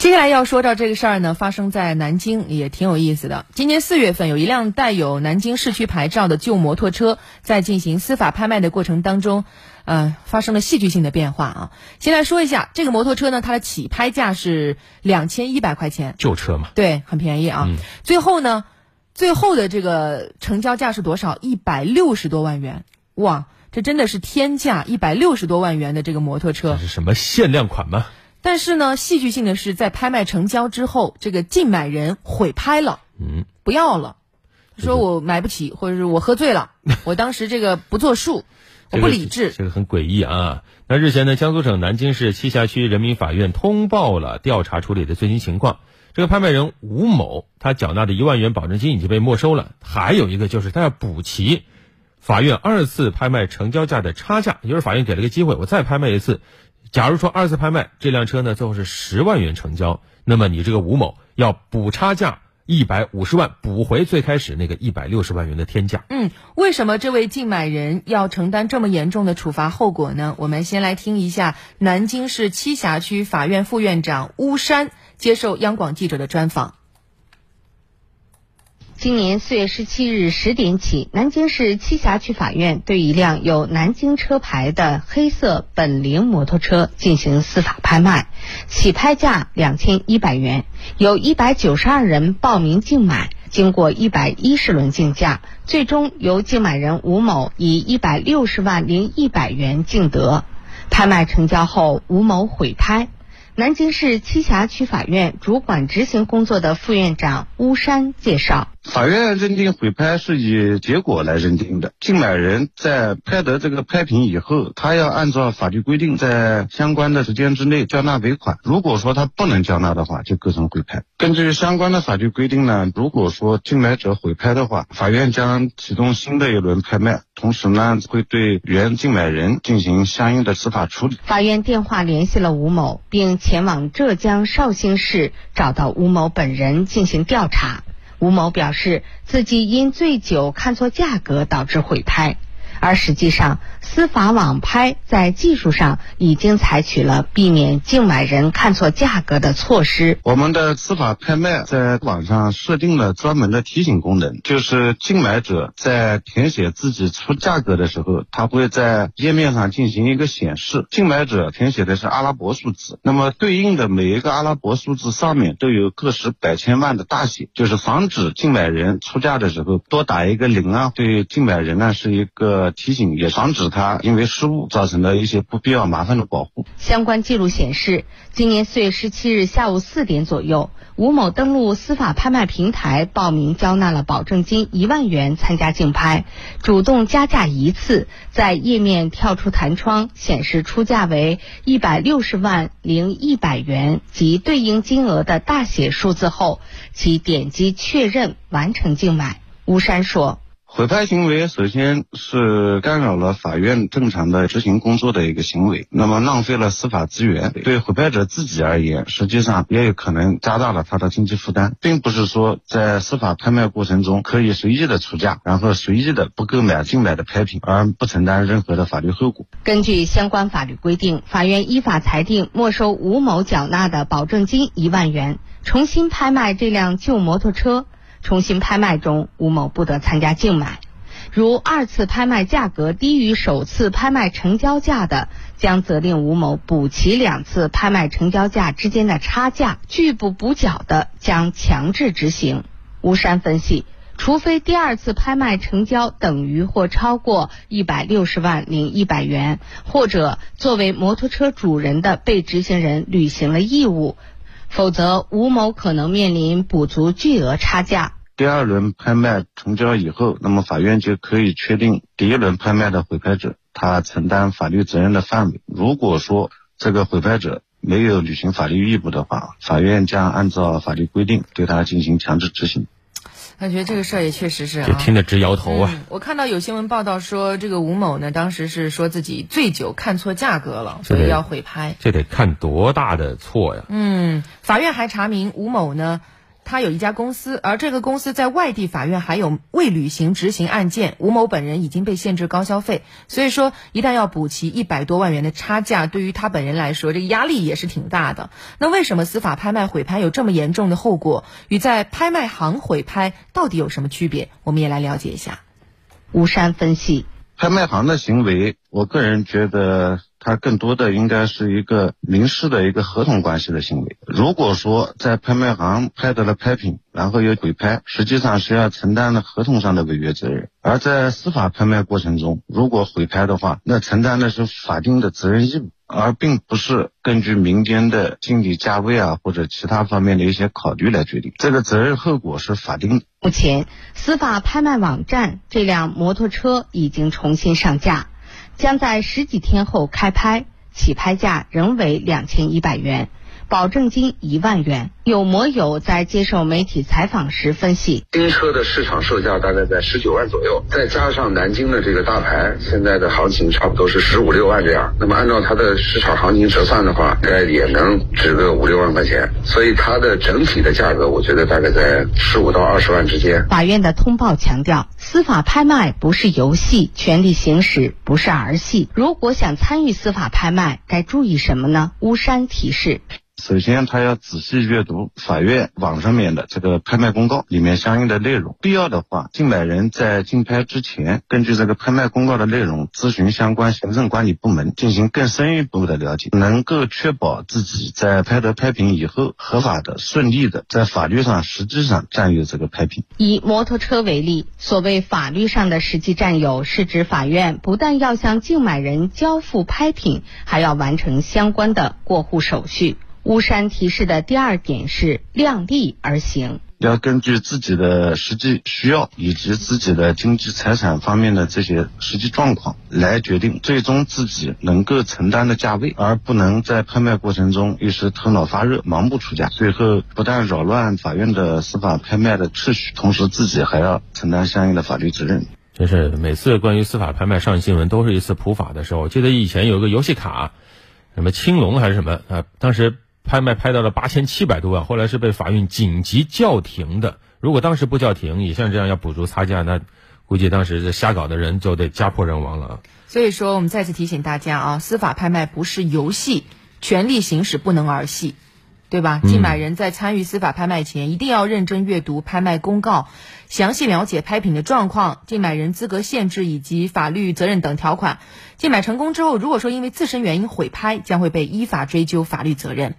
接下来要说到这个事儿呢，发生在南京，也挺有意思的。今年四月份，有一辆带有南京市区牌照的旧摩托车，在进行司法拍卖的过程当中，呃，发生了戏剧性的变化啊。先来说一下这个摩托车呢，它的起拍价是两千一百块钱，旧车嘛，对，很便宜啊。最后呢，最后的这个成交价是多少？一百六十多万元，哇，这真的是天价！一百六十多万元的这个摩托车，这是什么限量款吗？但是呢，戏剧性的是，在拍卖成交之后，这个竞买人毁拍了，嗯，不要了，说我买不起，或者是我喝醉了，我当时这个不作数，我不理智，这个很诡异啊。那日前呢，江苏省南京市栖霞区人民法院通报了调查处理的最新情况。这个拍卖人吴某，他缴纳的一万元保证金已经被没收了，还有一个就是他要补齐法院二次拍卖成交价的差价，也就是法院给了个机会，我再拍卖一次。假如说二次拍卖这辆车呢，最后是十万元成交，那么你这个吴某要补差价一百五十万，补回最开始那个一百六十万元的天价。嗯，为什么这位竞买人要承担这么严重的处罚后果呢？我们先来听一下南京市栖霞区法院副院长巫山接受央广记者的专访。今年四月十七日十点起，南京市栖霞区法院对一辆有南京车牌的黑色本铃摩托车进行司法拍卖，起拍价两千一百元，有一百九十二人报名竞买，经过一百一十轮竞价，最终由竞买人吴某以一百六十万零一百元竞得。拍卖成交后，吴某毁拍。南京市栖霞区法院主管执行工作的副院长巫山介绍。法院认定毁拍是以结果来认定的。竞买人在拍得这个拍品以后，他要按照法律规定，在相关的时间之内交纳尾款。如果说他不能交纳的话，就构成毁拍。根据相关的法律规定呢，如果说竞买者毁拍的话，法院将启动新的一轮拍卖，同时呢会对原竞买人进行相应的司法处理。法院电话联系了吴某，并前往浙江绍兴市找到吴某本人进行调查。吴某表示，自己因醉酒看错价格导致毁胎，而实际上。司法网拍在技术上已经采取了避免竞买人看错价格的措施。我们的司法拍卖在网上设定了专门的提醒功能，就是竞买者在填写自己出价格的时候，他会在页面上进行一个显示。竞买者填写的是阿拉伯数字，那么对应的每一个阿拉伯数字上面都有个十百千万的大写，就是防止竞买人出价的时候多打一个零啊，对竞买人呢是一个提醒，也防止他。因为失误造成了一些不必要麻烦的保护。相关记录显示，今年四月十七日下午四点左右，吴某登录司法拍卖平台报名交纳了保证金一万元参加竞拍，主动加价一次，在页面跳出弹窗显示出价为一百六十万零一百元及对应金额的大写数字后，其点击确认完成竞买。吴山说。毁拍行为首先是干扰了法院正常的执行工作的一个行为，那么浪费了司法资源。对毁拍者自己而言，实际上也有可能加大了他的经济负担，并不是说在司法拍卖过程中可以随意的出价，然后随意的不购买竞买的拍品，而不承担任何的法律后果。根据相关法律规定，法院依法裁定没收吴某缴纳的保证金一万元，重新拍卖这辆旧摩托车。重新拍卖中，吴某不得参加竞买。如二次拍卖价格低于首次拍卖成交价的，将责令吴某补齐两次拍卖成交价之间的差价；拒不补缴的，将强制执行。吴山分析，除非第二次拍卖成交等于或超过一百六十万零一百元，或者作为摩托车主人的被执行人履行了义务。否则，吴某可能面临补足巨额差价。第二轮拍卖成交以后，那么法院就可以确定第一轮拍卖的毁拍者他承担法律责任的范围。如果说这个毁拍者没有履行法律义务的话，法院将按照法律规定对他进行强制执行。感觉这个事儿也确实是，这听得直摇头啊！我看到有新闻报道说，这个吴某呢，当时是说自己醉酒看错价格了，所以要毁拍。这得看多大的错呀！嗯，法院还查明吴某呢。他有一家公司，而这个公司在外地法院还有未履行执行案件，吴某本人已经被限制高消费，所以说一旦要补齐一百多万元的差价，对于他本人来说，这个压力也是挺大的。那为什么司法拍卖毁拍有这么严重的后果？与在拍卖行毁拍到底有什么区别？我们也来了解一下。吴山分析，拍卖行的行为，我个人觉得。它更多的应该是一个民事的一个合同关系的行为。如果说在拍卖行拍得了拍品，然后又毁拍，实际上是要承担的合同上的违约责任；而在司法拍卖过程中，如果毁拍的话，那承担的是法定的责任义务，而并不是根据民间的心理价位啊或者其他方面的一些考虑来决定。这个责任后果是法定的。目前，司法拍卖网站这辆摩托车已经重新上架。将在十几天后开拍，起拍价仍为两千一百元。保证金一万元。有摩友在接受媒体采访时分析，新车的市场售价大概在十九万左右，再加上南京的这个大牌，现在的行情差不多是十五六万这样。那么按照它的市场行情折算的话，应该也能值个五六万块钱。所以它的整体的价格，我觉得大概在十五到二十万之间。法院的通报强调，司法拍卖不是游戏，权力行使不是儿戏。如果想参与司法拍卖，该注意什么呢？巫山提示。首先，他要仔细阅读法院网上面的这个拍卖公告里面相应的内容。必要的话，竞买人在竞拍之前，根据这个拍卖公告的内容，咨询相关行政管理部门，进行更深一步的了解，能够确保自己在拍得拍品以后，合法的、顺利的，在法律上实际上占有这个拍品。以摩托车为例，所谓法律上的实际占有，是指法院不但要向竞买人交付拍品，还要完成相关的过户手续。巫山提示的第二点是量力而行，要根据自己的实际需要以及自己的经济财产方面的这些实际状况来决定最终自己能够承担的价位，而不能在拍卖过程中一时头脑发热盲目出价，最后不但扰乱法院的司法拍卖的秩序，同时自己还要承担相应的法律责任。真是每次关于司法拍卖上新闻都是一次普法的时候。我记得以前有个游戏卡，什么青龙还是什么啊，当时。拍卖拍到了八千七百多万，后来是被法院紧急叫停的。如果当时不叫停，也像这样要补足差价，那估计当时这瞎搞的人就得家破人亡了。所以说，我们再次提醒大家啊，司法拍卖不是游戏，权利行使不能儿戏，对吧？竞买人在参与司法拍卖前，一定要认真阅读拍卖公告，详细了解拍品的状况、竞买人资格限制以及法律责任等条款。竞买成功之后，如果说因为自身原因毁拍，将会被依法追究法律责任。